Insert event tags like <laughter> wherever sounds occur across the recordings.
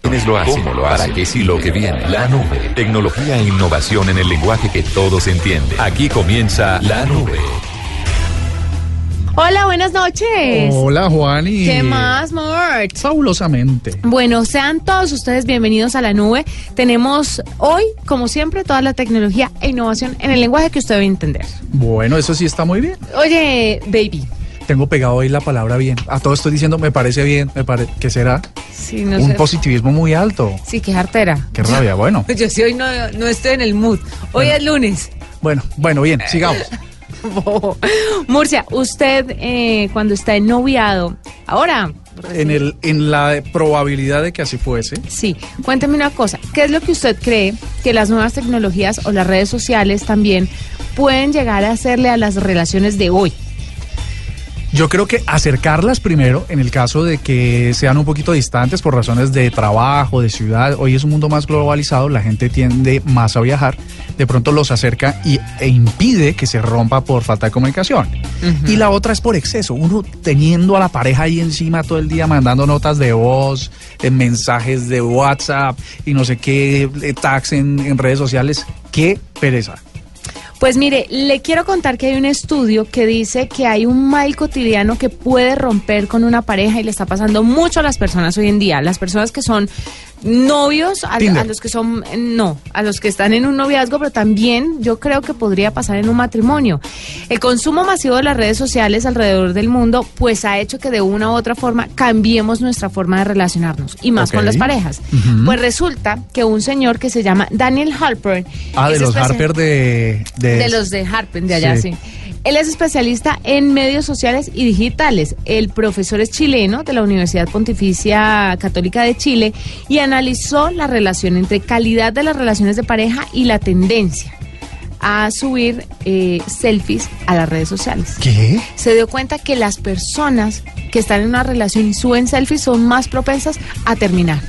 cada quienes lo hacen, cómo lo hacen, para qué sí lo que viene. La nube, tecnología e innovación en el lenguaje que todos entienden. Aquí comienza La Nube. Hola, buenas noches. Hola, Juani. ¿Qué más, Mort? Fabulosamente. Bueno, sean todos ustedes bienvenidos a la nube. Tenemos hoy, como siempre, toda la tecnología e innovación en el lenguaje que usted debe entender. Bueno, eso sí está muy bien. Oye, baby. Tengo pegado ahí la palabra bien. A todo estoy diciendo, me parece bien, me parece. ¿Qué será? Sí, no Un sé. positivismo muy alto. Sí, qué jartera. Qué rabia, <laughs> bueno. Yo sí hoy no, no estoy en el mood. Hoy es lunes. Bueno, bueno, bien, <laughs> sigamos. Murcia, usted eh, cuando está en noviado, ahora, En, el, en la probabilidad de que así fuese, sí, cuénteme una cosa, ¿qué es lo que usted cree que las nuevas tecnologías o las redes sociales también pueden llegar a hacerle a las relaciones de hoy? Yo creo que acercarlas primero, en el caso de que sean un poquito distantes por razones de trabajo, de ciudad. Hoy es un mundo más globalizado, la gente tiende más a viajar. De pronto los acerca y, e impide que se rompa por falta de comunicación. Y la otra es por exceso. Uno teniendo a la pareja ahí encima todo el día mandando notas de voz, eh, mensajes de WhatsApp y no sé qué, eh, tags en, en redes sociales. Qué pereza. Pues mire, le quiero contar que hay un estudio que dice que hay un mal cotidiano que puede romper con una pareja y le está pasando mucho a las personas hoy en día. Las personas que son novios, a, los que son, no, a los que están en un noviazgo, pero también yo creo que podría pasar en un matrimonio. El consumo masivo de las redes sociales alrededor del mundo, pues ha hecho que de una u otra forma cambiemos nuestra forma de relacionarnos y más con las parejas. Pues resulta que un señor que se llama Daniel Harper. Ah, de los Harper de... De, de los de Harpen, de allá, sí. Sí. Él es especialista en medios sociales y digitales. El profesor es chileno de la Universidad Pontificia Católica de Chile y analizó la relación entre calidad de las relaciones de pareja y la tendencia a subir eh, selfies a las redes sociales. ¿Qué? Se dio cuenta que las personas que están en una relación y suben selfies son más propensas a terminar.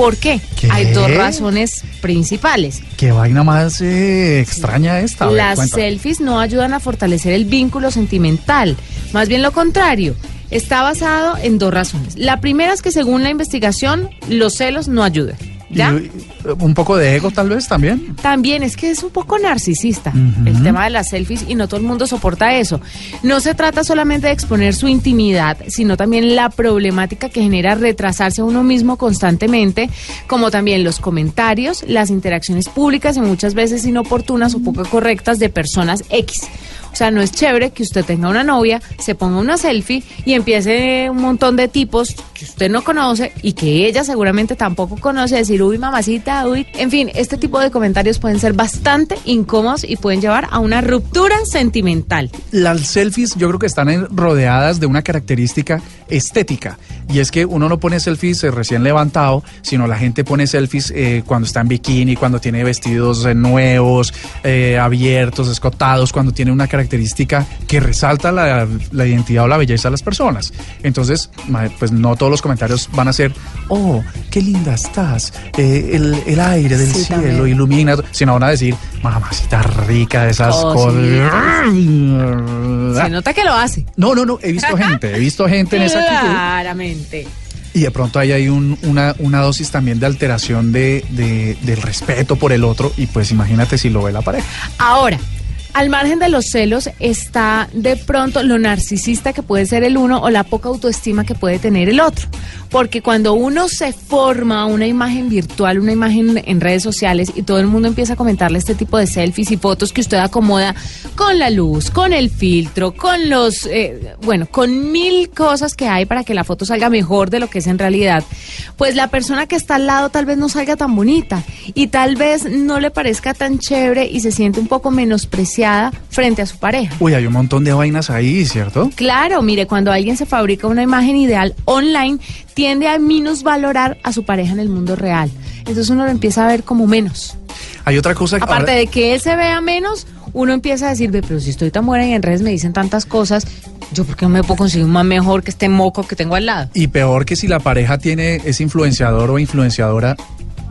¿Por qué? ¿Qué? Hay dos razones principales. ¿Qué vaina más eh, extraña esta? Ver, Las selfies no ayudan a fortalecer el vínculo sentimental, más bien lo contrario. Está basado en dos razones. La primera es que según la investigación, los celos no ayudan. ¿Ya? Y, eh, un poco de ego tal vez también. También es que es un poco narcisista el tema de las selfies y no todo el mundo soporta eso. No se trata solamente de exponer su intimidad, sino también la problemática que genera retrasarse a uno mismo constantemente, como también los comentarios, las interacciones públicas y muchas veces inoportunas o poco correctas de personas X. O sea, no es chévere que usted tenga una novia, se ponga una selfie y empiece un montón de tipos que usted no conoce y que ella seguramente tampoco conoce decir, uy, mamacita, uy. En fin, este tipo de comentarios pueden ser bastante incómodos y pueden llevar a una ruptura sentimental. Las selfies yo creo que están rodeadas de una característica estética. Y es que uno no pone selfies eh, recién levantado, sino la gente pone selfies eh, cuando está en bikini, cuando tiene vestidos eh, nuevos, abiertos, escotados, cuando tiene una característica que resalta la, la identidad o la belleza de las personas. Entonces, pues no todos los comentarios van a ser, oh, qué linda estás, eh, el, el aire del Sí, cielo también. ilumina, sino van a decir, mamacita rica de esas cosas. Se nota que lo hace. No, no, no, he visto gente, he visto gente en esa actitud. Claramente. Y de pronto ahí hay un- una, una dosis también de alteración de, de- del respeto por el otro y pues imagínate si lo ve la pareja. Ahora, al margen de los celos está de pronto lo narcisista que puede ser el uno o la poca autoestima que puede tener el otro. Porque cuando uno se forma una imagen virtual, una imagen en redes sociales y todo el mundo empieza a comentarle este tipo de selfies y fotos que usted acomoda con la luz, con el filtro, con los, eh, bueno, con mil cosas que hay para que la foto salga mejor de lo que es en realidad, pues la persona que está al lado tal vez no salga tan bonita y tal vez no le parezca tan chévere y se siente un poco menospreciada frente a su pareja. Uy, hay un montón de vainas ahí, ¿cierto? Claro, mire, cuando alguien se fabrica una imagen ideal online, tiende a minusvalorar a su pareja en el mundo real. Entonces uno lo empieza a ver como menos. Hay otra cosa que Aparte ahora- de que él se vea menos, uno empieza a decir, "Ve, pero si estoy tan buena y en redes me dicen tantas cosas, yo por qué no me puedo conseguir un más mejor que este moco que tengo al lado. Y peor que si la pareja tiene es influenciador o influenciadora,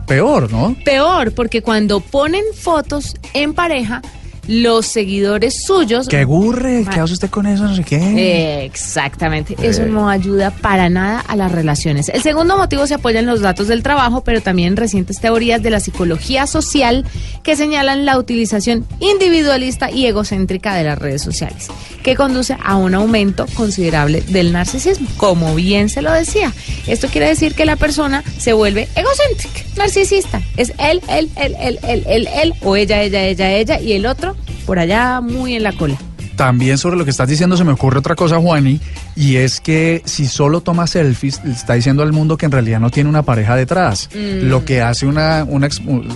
peor, ¿no? Peor, porque cuando ponen fotos en pareja, los seguidores suyos... Que gurre, Ma- ¿qué hace usted con eso? No sé qué. Eh, Exactamente, eso no ayuda para nada a las relaciones. El segundo motivo se apoya en los datos del trabajo, pero también en recientes teorías de la psicología social que señalan la utilización individualista y egocéntrica de las redes sociales, que conduce a un aumento considerable del narcisismo, como bien se lo decía. Esto quiere decir que la persona se vuelve egocéntrica, narcisista. Es él, él, él, él, él, él, él, o ella, ella, ella, ella, y el otro por allá muy en la cola. También sobre lo que estás diciendo se me ocurre otra cosa, Juani, y es que si solo toma selfies, está diciendo al mundo que en realidad no tiene una pareja detrás. Mm. Lo que hace una, una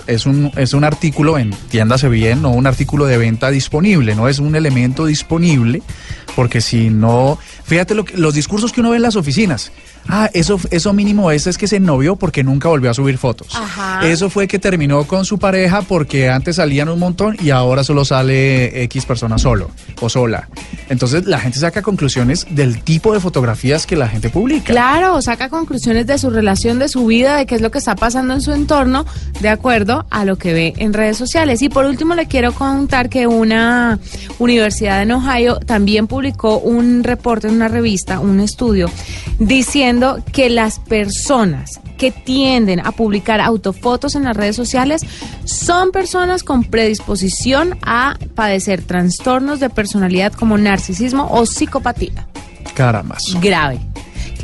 es, un, es un artículo, entiéndase bien, no un artículo de venta disponible, no es un elemento disponible, porque si no, fíjate lo que- los discursos que uno ve en las oficinas. Ah, eso, eso mínimo es, es que se novió porque nunca volvió a subir fotos. Ajá. Eso fue que terminó con su pareja porque antes salían un montón y ahora solo sale X persona solo o sola. Entonces la gente saca conclusiones del tipo de fotografías que la gente publica. Claro, saca conclusiones de su relación, de su vida, de qué es lo que está pasando en su entorno, de acuerdo a lo que ve en redes sociales. Y por último, le quiero contar que una universidad en Ohio también publicó un reporte en una revista, un estudio, diciendo que las personas que tienden a publicar autofotos en las redes sociales son personas con predisposición a padecer trastornos de personalidad como narcisismo o psicopatía Caramba. grave.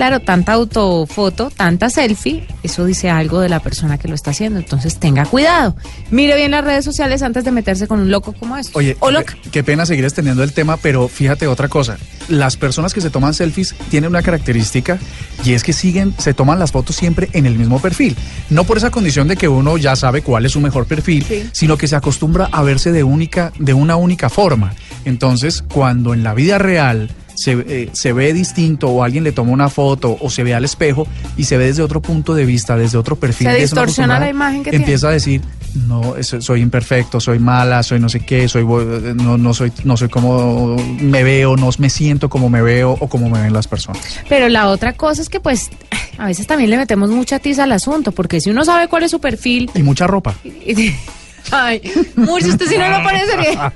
Claro, tanta autofoto, tanta selfie, eso dice algo de la persona que lo está haciendo. Entonces tenga cuidado. Mire bien las redes sociales antes de meterse con un loco como este. Oye, o qué, loca. qué pena seguir extendiendo el tema, pero fíjate otra cosa. Las personas que se toman selfies tienen una característica y es que siguen, se toman las fotos siempre en el mismo perfil. No por esa condición de que uno ya sabe cuál es su mejor perfil, Sí. sino que se acostumbra a verse de única, de una única forma. Entonces, cuando en la vida real se, eh, se ve distinto o alguien le toma una foto o se ve al espejo y se ve desde otro punto de vista, desde otro perfil. Se distorsiona la imagen que Empieza a decir, no, soy imperfecto, soy mala, soy no sé qué, soy no, no soy no soy como me veo, no me siento como me veo o como me ven las personas. Pero la otra cosa es que pues a veces también le metemos mucha tiza al asunto, porque si uno sabe cuál es su perfil... Y mucha ropa. <laughs> Ay, Murcia, usted si no lo parecería.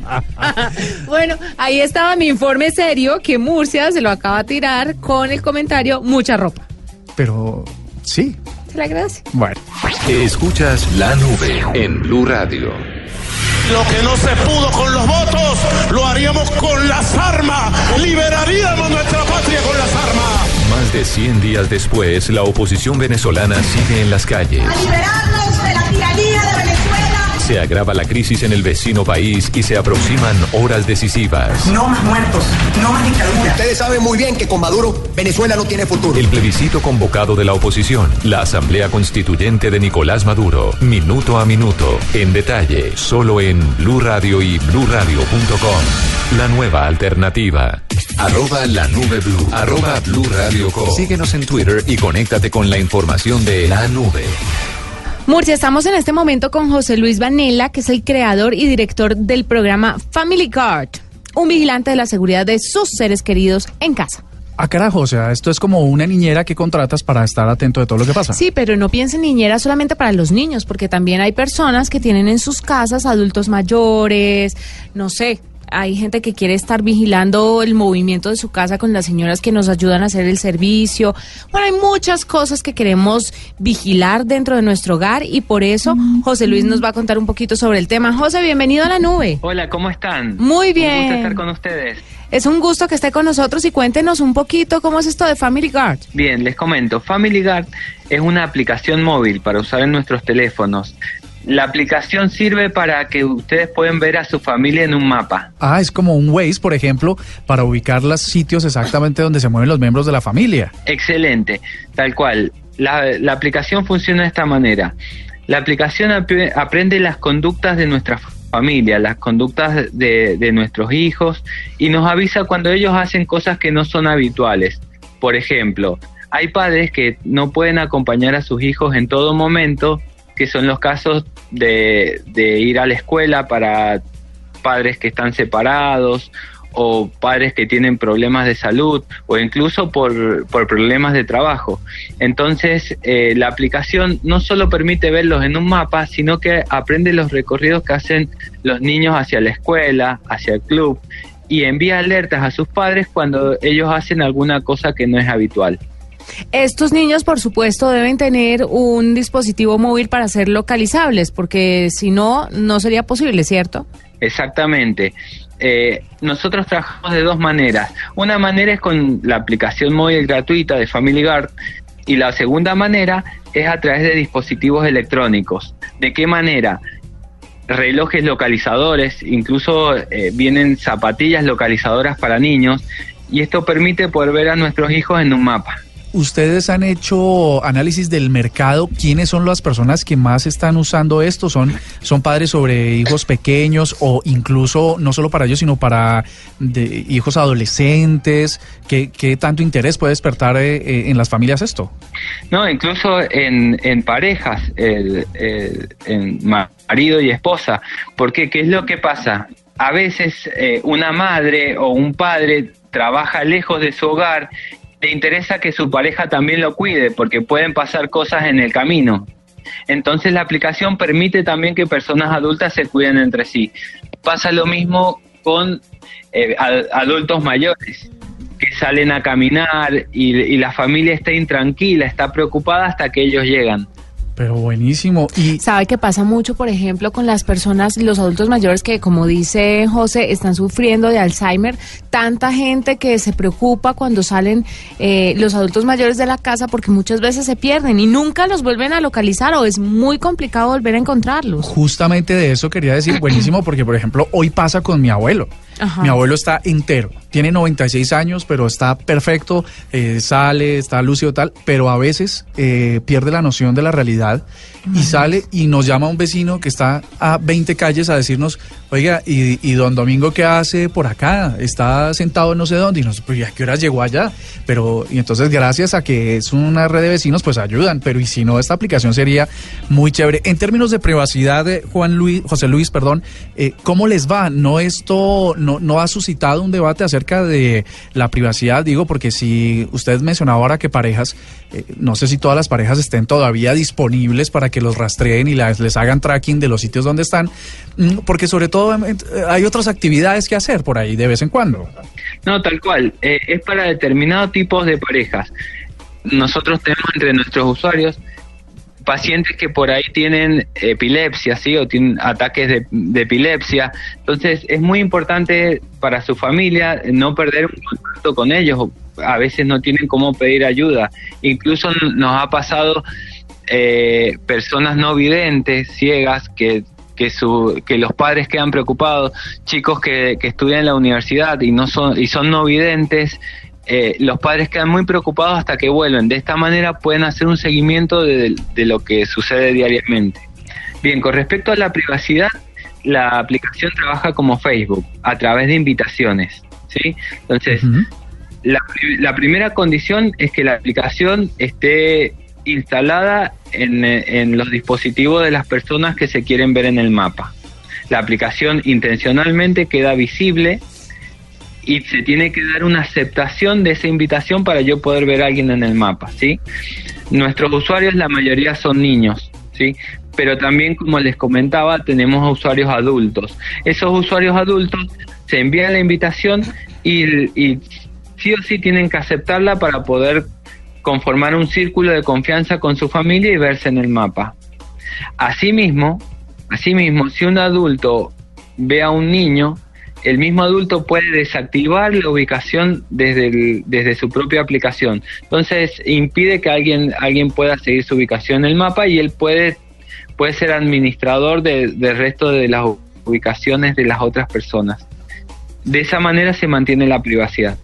<laughs> bueno, ahí estaba mi informe serio que Murcia se lo acaba de tirar con el comentario mucha ropa. Pero sí, Se le agradece. bueno. Escuchas la nube en Blue Radio. Lo que no se pudo con los votos, lo haríamos con las armas. Liberaríamos nuestra patria con las armas. Más de 100 días después, la oposición venezolana sigue en las calles. a liberarnos Se agrava la crisis en el vecino país y se aproximan horas decisivas. No más muertos, no más dictadura. Ustedes saben muy bien que con Maduro Venezuela no tiene futuro. El plebiscito convocado de la oposición, la Asamblea Constituyente de Nicolás Maduro, minuto a minuto, en detalle, solo en Blue Radio y bluradio.com. La nueva alternativa. Arroba la nube blue. Arroba blue radio com. Síguenos en Twitter y conéctate con la información de la nube. Murcia, estamos en este momento con José Luis Vanella, que es el creador y director del programa Family Guard, un vigilante de la seguridad de sus seres queridos en casa. Ah, carajo, o sea, esto es como una niñera que contratas para estar atento de todo lo que pasa. Sí, pero no piensen niñera solamente para los niños, porque también hay personas que tienen en sus casas adultos mayores, no sé. Hay gente que quiere estar vigilando el movimiento de su casa con las señoras que nos ayudan a hacer el servicio. Bueno, hay muchas cosas que queremos vigilar dentro de nuestro hogar y por eso José Luis nos va a contar un poquito sobre el tema. José, bienvenido a la nube. Hola, ¿cómo están? Muy Un bien. gusto estar con ustedes. Es un gusto que esté con nosotros y cuéntenos un poquito cómo es esto de Family Guard. Bien, les comento. Family Guard es una aplicación móvil para usar en nuestros teléfonos. La aplicación sirve para que ustedes pueden ver a su familia en un mapa. Ah, es como un Waze, por ejemplo, para ubicar los sitios exactamente donde se mueven los miembros de la familia. Excelente, tal cual. La, la aplicación funciona de esta manera. La aplicación ap- aprende las conductas de nuestra familia, las conductas de, de nuestros hijos y nos avisa cuando ellos hacen cosas que no son habituales. Por ejemplo, hay padres que no pueden acompañar a sus hijos en todo momento, que son los casos de, ir a la escuela para padres que están separados o padres que tienen problemas de salud o incluso por, por problemas de trabajo. Entonces, eh, la aplicación no solo permite verlos en un mapa, sino que aprende los recorridos que hacen los niños hacia la escuela, hacia el club y envía alertas a sus padres cuando ellos hacen alguna cosa que no es habitual. Estos niños, por supuesto, deben tener un dispositivo móvil para ser localizables, porque si no, no sería posible, ¿cierto? Exactamente. Eh, nosotros trabajamos de dos maneras. Una manera es con la aplicación móvil gratuita de Family Guard y la segunda manera es a través de dispositivos electrónicos. ¿De qué manera? Relojes localizadores, incluso eh, vienen zapatillas localizadoras para niños y esto permite poder ver a nuestros hijos en un mapa. ¿Ustedes han hecho análisis del mercado? ¿Quiénes son las personas que más están usando esto? ¿Son, son padres sobre hijos pequeños o incluso no solo para ellos, sino para de, hijos adolescentes? ¿Qué, ¿Qué, tanto interés puede despertar eh, en las familias esto? No, incluso en, en parejas, el, el, en marido y esposa. Porque, ¿qué es lo que pasa? A veces eh, una madre o un padre trabaja lejos de su hogar le interesa que su pareja también lo cuide porque pueden pasar cosas en el camino. Entonces la aplicación permite también que personas adultas se cuiden entre sí. Pasa lo mismo con eh, adultos mayores que salen a caminar y, y la familia está intranquila, está preocupada hasta que ellos llegan. Pero buenísimo. Y sabe que pasa mucho, por ejemplo, con las personas, los adultos mayores que, como dice José, están sufriendo de Alzheimer. Tanta gente que se preocupa cuando salen eh, los adultos mayores de la casa porque muchas veces se pierden y nunca los vuelven a localizar o es muy complicado volver a encontrarlos. Justamente de eso quería decir, buenísimo, porque por ejemplo hoy pasa con mi abuelo. Ajá. Mi abuelo está entero, tiene 96 años, pero está perfecto, eh, sale, está lúcido tal, pero a veces eh, pierde la noción de la realidad y sale y nos llama un vecino que está a 20 calles a decirnos, oiga, ¿y, y don Domingo qué hace por acá? Está sentado no sé dónde y nos, pues ¿a qué horas llegó allá? Pero, y entonces gracias a que es una red de vecinos, pues ayudan, pero y si no, esta aplicación sería muy chévere. En términos de privacidad, eh, Juan Luis, José Luis, perdón, eh, ¿cómo les va? ¿No esto no, no ha suscitado un debate acerca de la privacidad? Digo, porque si usted mencionaba ahora que parejas, eh, no sé si todas las parejas estén todavía disponibles para que los rastreen y las, les hagan tracking de los sitios donde están, mm, porque sobre todo hay otras actividades que hacer por ahí de vez en cuando. No, tal cual. Eh, es para determinados tipos de parejas. Nosotros tenemos entre nuestros usuarios pacientes que por ahí tienen epilepsia, ¿sí? O tienen ataques de, epilepsia. Entonces, es muy importante para su familia no perder un contacto con ellos. A veces no tienen cómo pedir ayuda. Incluso nos ha pasado eh, personas no videntes, ciegas, que que, su, que los padres quedan preocupados, chicos que, que estudian en la universidad y no son y son no videntes, eh, los padres quedan muy preocupados hasta que vuelven. De esta manera pueden hacer un seguimiento de, de, lo que sucede diariamente. Bien, con respecto a la privacidad, la aplicación trabaja como Facebook, a través de invitaciones. ¿sí? Entonces, uh -huh. la, la primera condición es que la aplicación esté instalada en, en, los dispositivos de las personas que se quieren ver en el mapa. La aplicación intencionalmente queda visible y se tiene que dar una aceptación de esa invitación para yo poder ver a alguien en el mapa, ¿sí? Nuestros usuarios, la mayoría son niños, ¿sí? Pero también, como les comentaba, tenemos usuarios adultos. Esos usuarios adultos se envían la invitación y, y sí o sí tienen que aceptarla para poder conformar un círculo de confianza con su familia y verse en el mapa. Asimismo, asimismo, si un adulto ve a un niño, el mismo adulto puede desactivar la ubicación desde, desde su propia aplicación. Entonces impide que alguien, alguien pueda seguir su ubicación en el mapa y él puede, puede ser administrador de, del resto de las ubicaciones de las otras personas. De esa manera se mantiene la privacidad.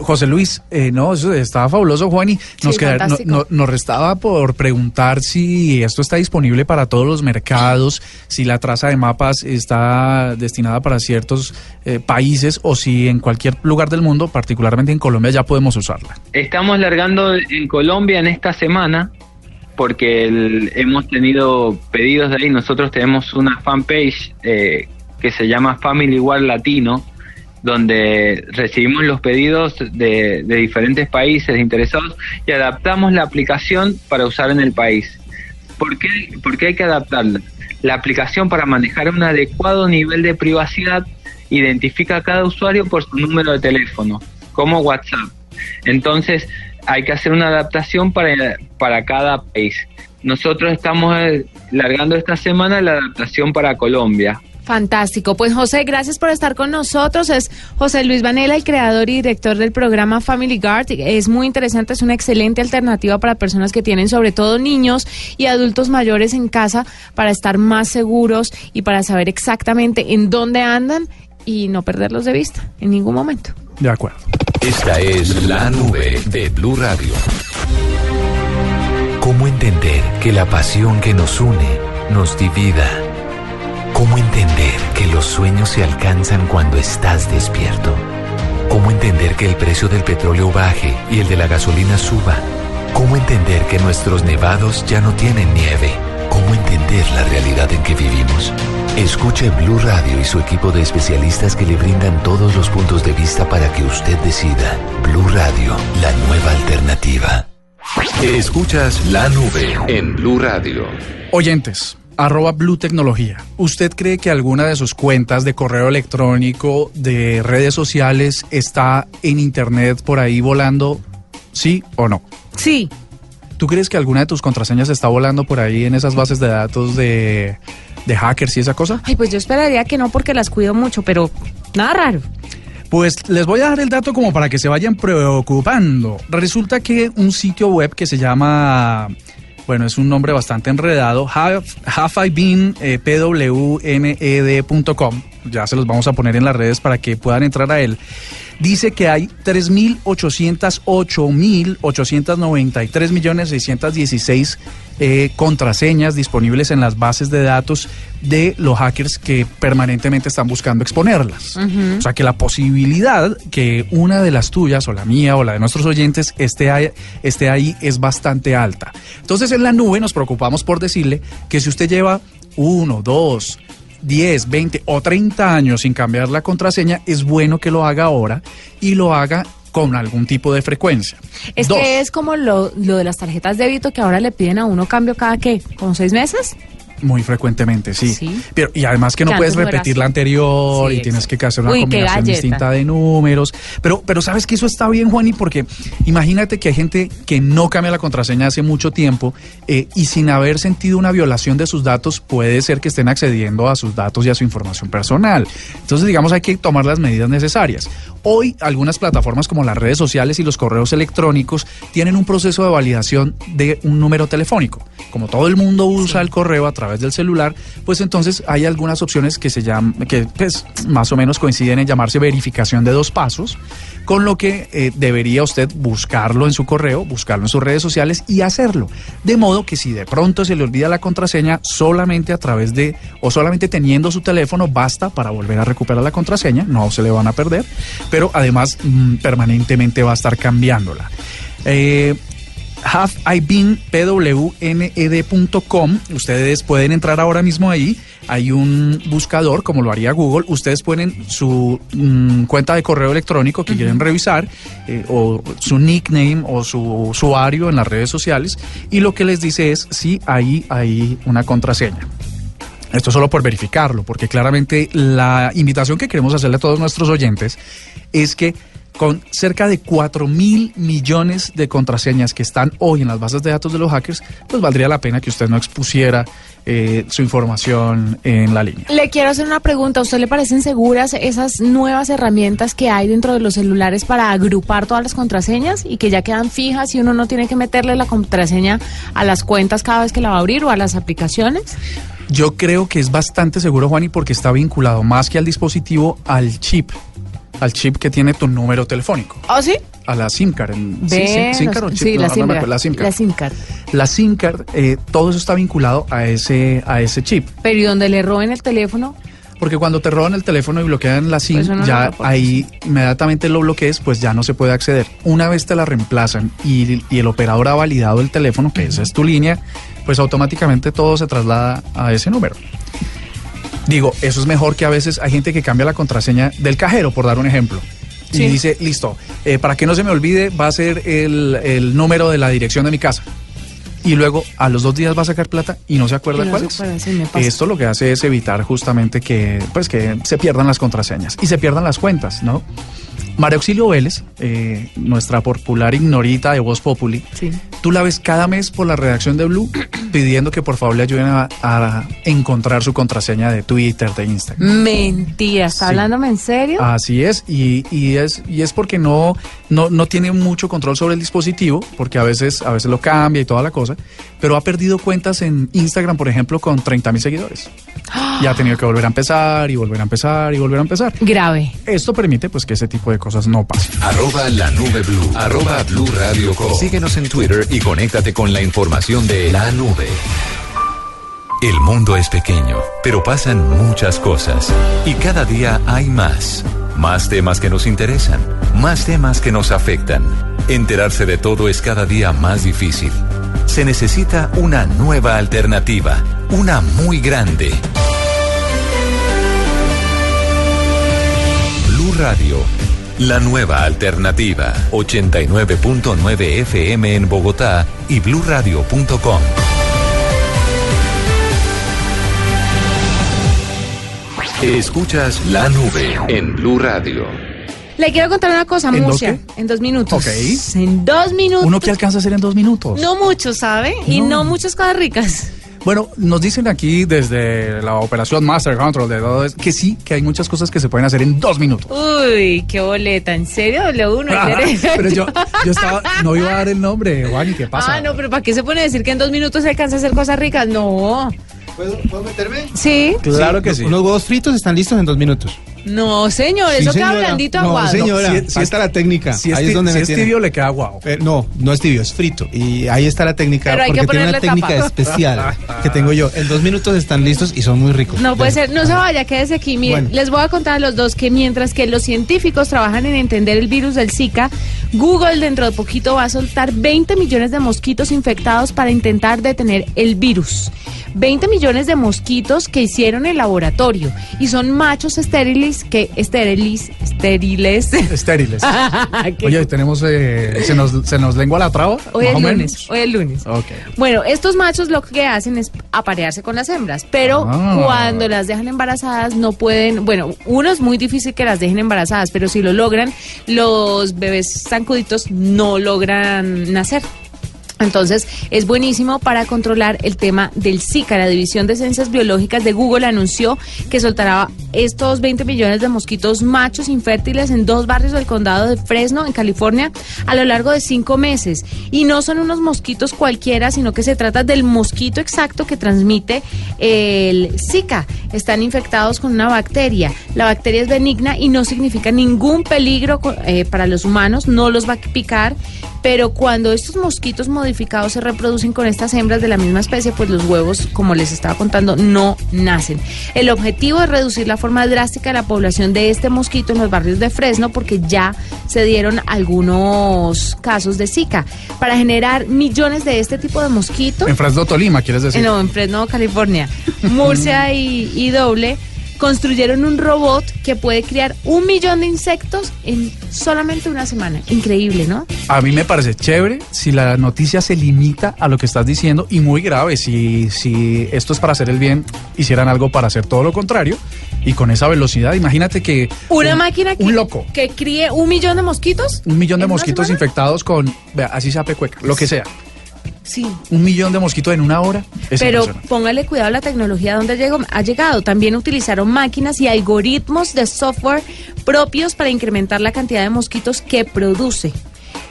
José Luis, eh, no, eso estaba fabuloso, Juan, y nos, Sí, queda- no- nos restaba por preguntar si esto está disponible para todos los mercados, si la traza de mapas está destinada para ciertos eh, países o si en cualquier lugar del mundo, particularmente en Colombia, ya podemos usarla. Estamos largando en Colombia en esta semana porque el- hemos tenido pedidos de ahí. Nosotros tenemos una fanpage eh, que se llama Family War Latino, donde recibimos los pedidos de, diferentes países interesados y adaptamos la aplicación para usar en el país. ¿Por qué, por hay que adaptarla? La aplicación para manejar un adecuado nivel de privacidad identifica a cada usuario por su número de teléfono, como WhatsApp. Entonces hay que hacer una adaptación para, para cada país. Nosotros estamos eh, largando esta semana la adaptación para Colombia. Fantástico. Pues José, gracias por estar con nosotros. Es José Luis Vanela, el creador y director del programa Family Guard. Es muy interesante, es una excelente alternativa para personas que tienen sobre todo niños y adultos mayores en casa para estar más seguros y para saber exactamente en dónde andan y no perderlos de vista en ningún momento. De acuerdo. Esta es la nube de Blue Radio. ¿Cómo entender que la pasión que nos une nos divida? ¿Cómo entender que los sueños se alcanzan cuando estás despierto? ¿Cómo entender que el precio del petróleo baje y el de la gasolina suba? ¿Cómo entender que nuestros nevados ya no tienen nieve? ¿Cómo entender la realidad en que vivimos? Escuche Blue Radio y su equipo de especialistas que le brindan todos los puntos de vista para que usted decida. Blue Radio, la nueva alternativa. Escuchas la nube en Blue Radio. Oyentes, arroba Blue Tecnología. ¿Usted cree que alguna de sus cuentas de correo electrónico, de redes sociales, está en Internet por ahí volando? ¿Sí o no? Sí. ¿Tú crees que alguna de tus contraseñas está volando por ahí en esas bases de datos de, de hackers y esa cosa? Ay, pues yo esperaría que no porque las cuido mucho, pero nada raro. Pues les voy a dar el dato como para que se vayan preocupando. Resulta que un sitio web que se llama, bueno, es un nombre bastante enredado, have, have I ya se los vamos a poner en las redes para que puedan entrar a él. Dice que hay 3.808.893 millones 616 eh, contraseñas disponibles en las bases de datos de los hackers que permanentemente están buscando exponerlas. O sea que la posibilidad que una de las tuyas o la mía o la de nuestros oyentes esté ahí, esté ahí es bastante alta. Entonces en la nube nos preocupamos por decirle que si usted lleva uno, dos, 10, 20 o 30 años sin cambiar la contraseña, es bueno que lo haga ahora y lo haga con algún tipo de frecuencia. Es Dos, que es como lo, lo de las tarjetas de débito que ahora le piden a uno cambio cada qué, como seis meses. Muy frecuentemente, sí. Sí. Pero, y además que no puedes repetir así. la anterior Sí, y tienes que hacer una Uy, combinación distinta de números. Pero, pero sabes que eso está bien, Juani, porque imagínate que hay gente que no cambia la contraseña hace mucho tiempo eh, y sin haber sentido una violación de sus datos, puede ser que estén accediendo a sus datos y a su información personal. Entonces, digamos, hay que tomar las medidas necesarias. Hoy, algunas plataformas como las redes sociales y los correos electrónicos tienen un proceso de validación de un número telefónico. Como todo el mundo usa el correo a través del celular, pues entonces hay algunas opciones que se llaman, que más o menos coinciden en llamarse verificación de dos pasos, con lo que eh, debería usted buscarlo en su correo, buscarlo en sus redes sociales y hacerlo. De modo que si de pronto se le olvida la contraseña, solamente a través de, o solamente teniendo su teléfono, basta para volver a recuperar la contraseña, no se le van a perder, pero además mm, permanentemente va a estar cambiándola. Eh, Have I been pwned.com. Ustedes pueden entrar ahora mismo ahí. Hay un buscador, como lo haría Google. Ustedes ponen su mm, cuenta de correo electrónico que quieren revisar, eh, o su nickname o su usuario en las redes sociales, y lo que les dice es si ahí hay una contraseña. Esto solo por verificarlo, porque claramente la invitación que queremos hacerle a todos nuestros oyentes es que con cerca de 4 mil millones de contraseñas que están hoy en las bases de datos de los hackers, pues valdría la pena que usted no expusiera eh, su información en la línea. Le quiero hacer una pregunta. ¿A usted le parecen seguras esas nuevas herramientas que hay dentro de los celulares para agrupar todas las contraseñas y que ya quedan fijas y uno no tiene que meterle la contraseña a las cuentas cada vez que la va a abrir o a las aplicaciones? Yo creo que es bastante seguro, Juani, porque está vinculado más que al dispositivo, al chip. Al chip que tiene tu número telefónico, ¿Oh, sí? a la SIM card. en- sí, SIM card o chip, Sí, no, la no SIM acuerdo, la SIM card. La SIM card. La SIM card, eh, todo eso está vinculado a ese, a ese chip. Pero ¿y donde le roben el teléfono? Porque cuando te roban el teléfono y bloquean la SIM, Pues no ya ahí inmediatamente lo bloquees, pues ya no se puede acceder. Una vez te la reemplazan y, y el operador ha validado el teléfono, que esa es tu línea, pues automáticamente todo se traslada a ese número. Digo, eso es mejor que a veces hay gente que cambia la contraseña del cajero, por dar un ejemplo. Y Sí. dice, listo, eh, para que no se me olvide, va a ser el, el número de la dirección de mi casa. Y luego a los dos días va a sacar plata y no se acuerda Y no cuál se es. sí. Esto lo que hace es evitar justamente que, pues, que se pierdan las contraseñas y se pierdan las cuentas, ¿no? María Auxilio Vélez, eh, nuestra popular ignorita de Voz Populi, Sí. Tú la ves cada mes por la redacción de Blue <clears throat> pidiendo que por favor le ayuden a, a encontrar su contraseña de Twitter, de Instagram. Mentira, ¿está Sí. hablándome en serio? Así es, y, y es, y es porque no, no, no tiene mucho control sobre el dispositivo, porque a veces, a veces lo cambia y toda la cosa, pero ha perdido cuentas en Instagram, por ejemplo, con 30 mil seguidores. Y ha tenido que volver a empezar y volver a empezar y volver a empezar. Grave. Esto permite pues que ese tipo de cosas no pasen. Arroba la nube blue. Arroba blue radio com. Síguenos en Twitter y conéctate con la información de la nube. El mundo es pequeño, pero pasan muchas cosas. Y cada día hay más. Más temas que nos interesan. Más temas que nos afectan. Enterarse de todo es cada día más difícil. Se necesita una nueva alternativa. Una muy grande. Blue Radio, la nueva alternativa. 89.9 FM en Bogotá y bluradio.com. Escuchas la nube en Blue Radio. Le quiero contar una cosa, ¿En dos Murcia. qué? En dos minutos. Ok. En dos minutos. Uno que alcanza a hacer en dos minutos. No mucho, ¿sabe? Y No. no muchas cosas ricas. Bueno, nos dicen aquí desde la operación Master Control de todo eso, que sí, que hay muchas cosas que se pueden hacer en dos minutos. Uy, qué boleta. ¿En serio? W1 pero yo, <laughs> yo estaba, no iba a dar el nombre, Juan, ¿y qué pasa? Ah, no, pero ¿para qué se pone a decir que en dos minutos se alcanza a hacer cosas ricas? No. ¿Puedo, ¿Puedo meterme? ¿Sí? Claro que sí. Unos huevos fritos están listos en dos minutos. No, señor, Sí, eso queda blandito No, aguado. señora. Si es- si Falta es- la técnica. Si es, Ahí es donde si me es tiene. tibio, le queda guau. Eh, no, no es tibio, es frito. Y ahí está la técnica, Pero hay que porque tiene una ponerle técnica tapa. especial <laughs> que tengo yo. En dos minutos están listos y son muy ricos. No puede ser, no se vaya, quédese aquí. Miren, Bueno. les voy a contar a los dos que mientras que los científicos trabajan en entender el virus del Zika, Google dentro de poquito va a soltar 20 millones de mosquitos infectados para intentar detener el virus. 20 millones de mosquitos que hicieron en laboratorio y son machos estériles que estériles estériles. Estériles. <laughs> ¿Qué? Oye, tenemos, eh, se, nos, se nos lengua la traba. Hoy es lunes, menos. hoy es lunes. Ok. Bueno, estos machos lo que hacen es aparearse con las hembras, pero Ah. cuando las dejan embarazadas no pueden, bueno, uno es muy difícil que las dejen embarazadas, pero si lo logran, los bebés zancuditos no logran nacer. Entonces, es buenísimo para controlar el tema del Zika. La División de Ciencias Biológicas de Google anunció que soltará estos 20 millones de mosquitos machos infértiles en dos barrios del condado de Fresno, en California, a lo largo de cinco meses. Y no son unos mosquitos cualquiera, sino que se trata del mosquito exacto que transmite el Zika. Están infectados con una bacteria. La bacteria es benigna y no significa ningún peligro eh, para los humanos, no los va a picar. Pero cuando estos mosquitos modificados se reproducen con estas hembras de la misma especie, pues los huevos, como les estaba contando, no nacen. El objetivo es reducir la forma drástica la población de este mosquito en los barrios de Fresno, porque ya se dieron algunos casos de Zika. Para generar millones de este tipo de mosquitos, En Fresno, Tolima, ¿quieres decir? no, en Fresno, California, <laughs> Murcia y, y Doble construyeron un robot que puede criar un millón de insectos en solamente una semana. Increíble, ¿no? A mí me parece chévere si la noticia se limita a lo que estás diciendo y muy grave si, si esto es para hacer el bien, hicieran algo para hacer todo lo contrario y con esa velocidad. Imagínate que Una un, máquina que, un loco, que críe un millón de mosquitos. un millón de ¿En una mosquitos infectados con, vea, así sea pecueca, lo que sea, Sí. un millón de mosquitos en una hora. Es Pero impresionante. póngale cuidado a la tecnología donde llegó, ha llegado. También utilizaron máquinas y algoritmos de software propios para incrementar la cantidad de mosquitos que produce.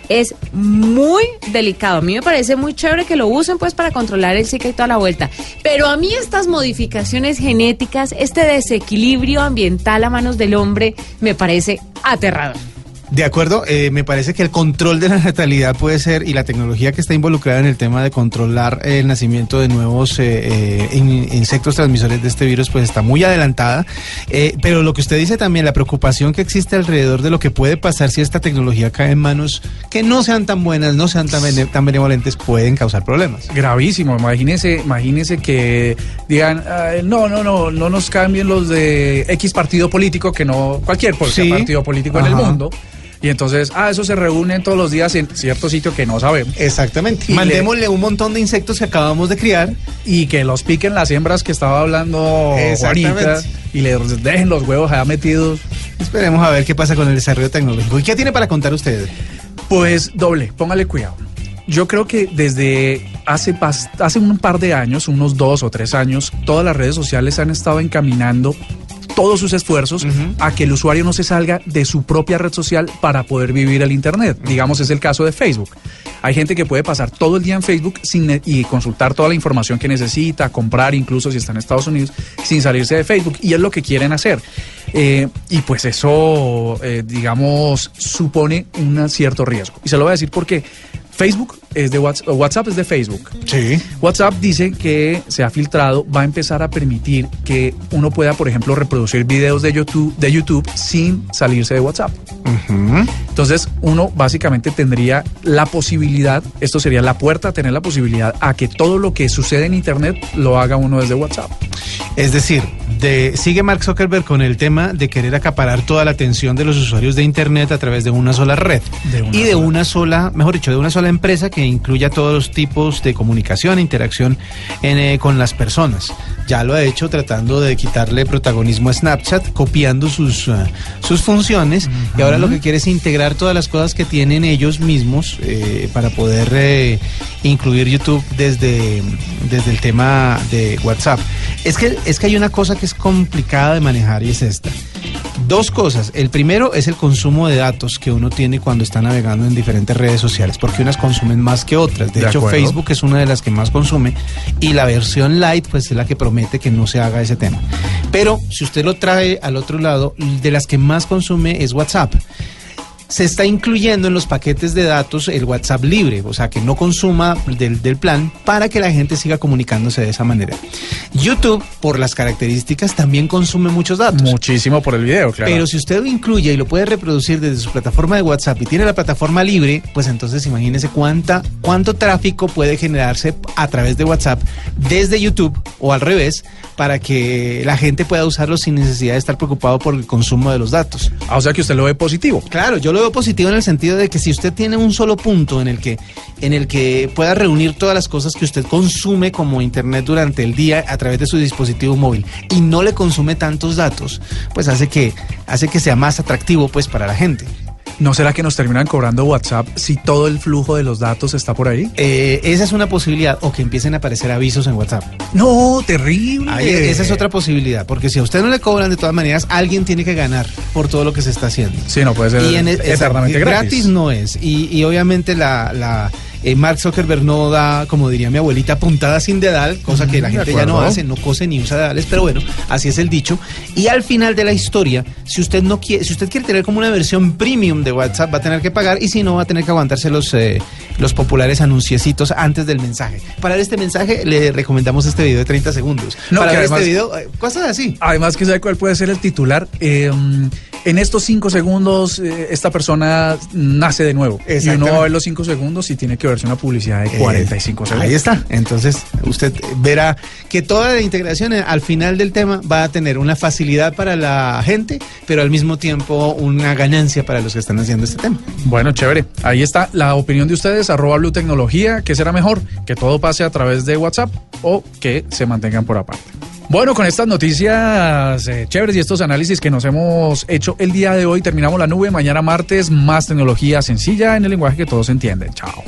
es muy delicado. A mí me parece muy chévere que lo usen pues para controlar el Zika y toda la vuelta. Pero a mí estas modificaciones genéticas, este desequilibrio ambiental a manos del hombre, me parece aterrador. De acuerdo, eh, me parece que el control de la natalidad puede ser, y la tecnología que está involucrada en el tema de controlar el nacimiento de nuevos eh, eh, in- insectos transmisores de este virus, pues está muy adelantada. Eh, pero lo que usted dice también, la preocupación que existe alrededor de lo que puede pasar si esta tecnología cae en manos que no sean tan buenas, no sean tan, bene- tan benevolentes, pueden causar problemas. Gravísimo, imagínese, imagínese que digan, "Ah, no, no, no, no nos cambien los de X partido político, que no, cualquier Sí. partido político en el mundo. Y entonces, ah, eso se reúnen todos los días en cierto sitio que no sabemos. Exactamente. Y le- Mandémosle un montón de insectos que acabamos de criar. Y que los piquen las hembras que estaba hablando. Juanita y le dejen los huevos allá metidos. Esperemos a ver qué pasa con el desarrollo tecnológico. ¿Y qué tiene para contar usted? Pues doble, póngale cuidado. Yo creo que desde hace, hace un par de años, unos dos o tres años, todas las redes sociales han estado encaminando todos sus esfuerzos a que el usuario no se salga de su propia red social para poder vivir el Internet. Digamos, es el caso de Facebook. Hay gente que puede pasar todo el día en Facebook sin, y consultar toda la información que necesita, comprar incluso si está en Estados Unidos, sin salirse de Facebook. Y es lo que quieren hacer. Eh, y pues eso, eh, digamos, supone un cierto riesgo. Y se lo voy a decir porque Facebook es de WhatsApp, WhatsApp es de Facebook. Sí. WhatsApp dice que se ha filtrado, va a empezar a permitir que uno pueda, por ejemplo, reproducir videos de YouTube, de YouTube sin salirse de WhatsApp. Entonces, uno básicamente tendría la posibilidad, esto sería la puerta a tener la posibilidad a que todo lo que sucede en Internet lo haga uno desde WhatsApp. Es decir, de, sigue Mark Zuckerberg con el tema de querer acaparar toda la atención de los usuarios de Internet a través de una sola red. De una y de una sola, mejor dicho, de una sola empresa que incluya todos los tipos de comunicación e interacción en, eh, con las personas. Ya lo ha hecho tratando de quitarle protagonismo a Snapchat, copiando sus, eh, sus funciones. Y ahora lo que quiere es integrar todas las cosas que tienen ellos mismos eh, para poder eh, incluir YouTube desde, desde el tema de WhatsApp. Es que, es que hay una cosa que es complicada de manejar y es esta. Dos cosas. El primero es el consumo de datos que uno tiene cuando está navegando en diferentes redes sociales, porque unas consumen más que otras. De, De hecho, acuerdo. Facebook es una de las que más consume y la versión light pues es la que promete que no se haga ese tema. Pero si usted lo trae al otro lado, de las que más consume es WhatsApp se está incluyendo en los paquetes de datos el WhatsApp libre, o sea, que no consuma del, del plan para que la gente siga comunicándose de esa manera. YouTube, por las características, también consume muchos datos. Muchísimo por el video, claro. Pero si usted lo incluye y lo puede reproducir desde su plataforma de WhatsApp y tiene la plataforma libre, pues entonces imagínese cuánta, cuánto tráfico puede generarse a través de WhatsApp desde YouTube o al revés para que la gente pueda usarlo sin necesidad de estar preocupado por el consumo de los datos. Ah, o sea que usted lo ve positivo. Claro, yo lo veo positivo en el sentido de que si usted tiene un solo punto en el que en el que pueda reunir todas las cosas que usted consume como internet durante el día a través de su dispositivo móvil y no le consume tantos datos, pues hace que hace que sea más atractivo pues para la gente. ¿No será que nos terminan cobrando WhatsApp si todo el flujo de los datos está por ahí? Eh, esa es una posibilidad o que empiecen a aparecer avisos en WhatsApp. No, terrible. Esa es otra posibilidad, porque si a usted no le cobran de todas maneras, alguien tiene que ganar por todo lo que se está haciendo. Sí, no puede ser y en, eternamente esa- gratis. no es. Y, y obviamente la, la eh, Mark Zuckerberg no da, como diría mi abuelita, puntada sin dedal, cosa que la de gente ya no hace, no cose ni usa dedales, pero bueno, así es el dicho. Y al final de la historia, si usted no quiere, si usted quiere tener como una versión premium de WhatsApp, va a tener que pagar y si no, va a tener que aguantarse los, eh, los populares anunciecitos antes del mensaje. Para ver este mensaje, le recomendamos este video de 30 segundos. No, Para ver además- este video, eh, cosas así. Además, que sabe cuál puede ser el titular. Eh, en estos cinco segundos, eh, esta persona nace de nuevo. Y uno va a ver los cinco segundos y tiene que verse una publicidad de 45 Eh, segundos. Ahí está. Entonces, usted verá que toda la integración eh, al final del tema va a tener una facilidad para la gente, pero al mismo tiempo una ganancia para los que están haciendo este tema. Bueno, chévere. Ahí está la opinión de ustedes, arroba Blue Tecnología. ¿Qué será mejor? ¿Que todo pase a través de WhatsApp o que se mantengan por aparte? Bueno, con estas noticias eh, chéveres y estos análisis que nos hemos hecho el día de hoy, terminamos la nube. Mañana martes, más tecnología sencilla en el lenguaje que todos entienden. Chao.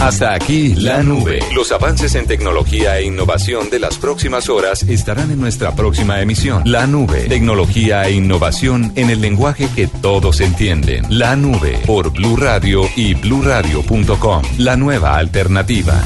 Hasta aquí la nube. Los avances en tecnología e innovación de las próximas horas estarán en nuestra próxima emisión. La nube. Tecnología e innovación en el lenguaje que todos entienden. La nube por Blue Radio y bluradio.com. La nueva alternativa.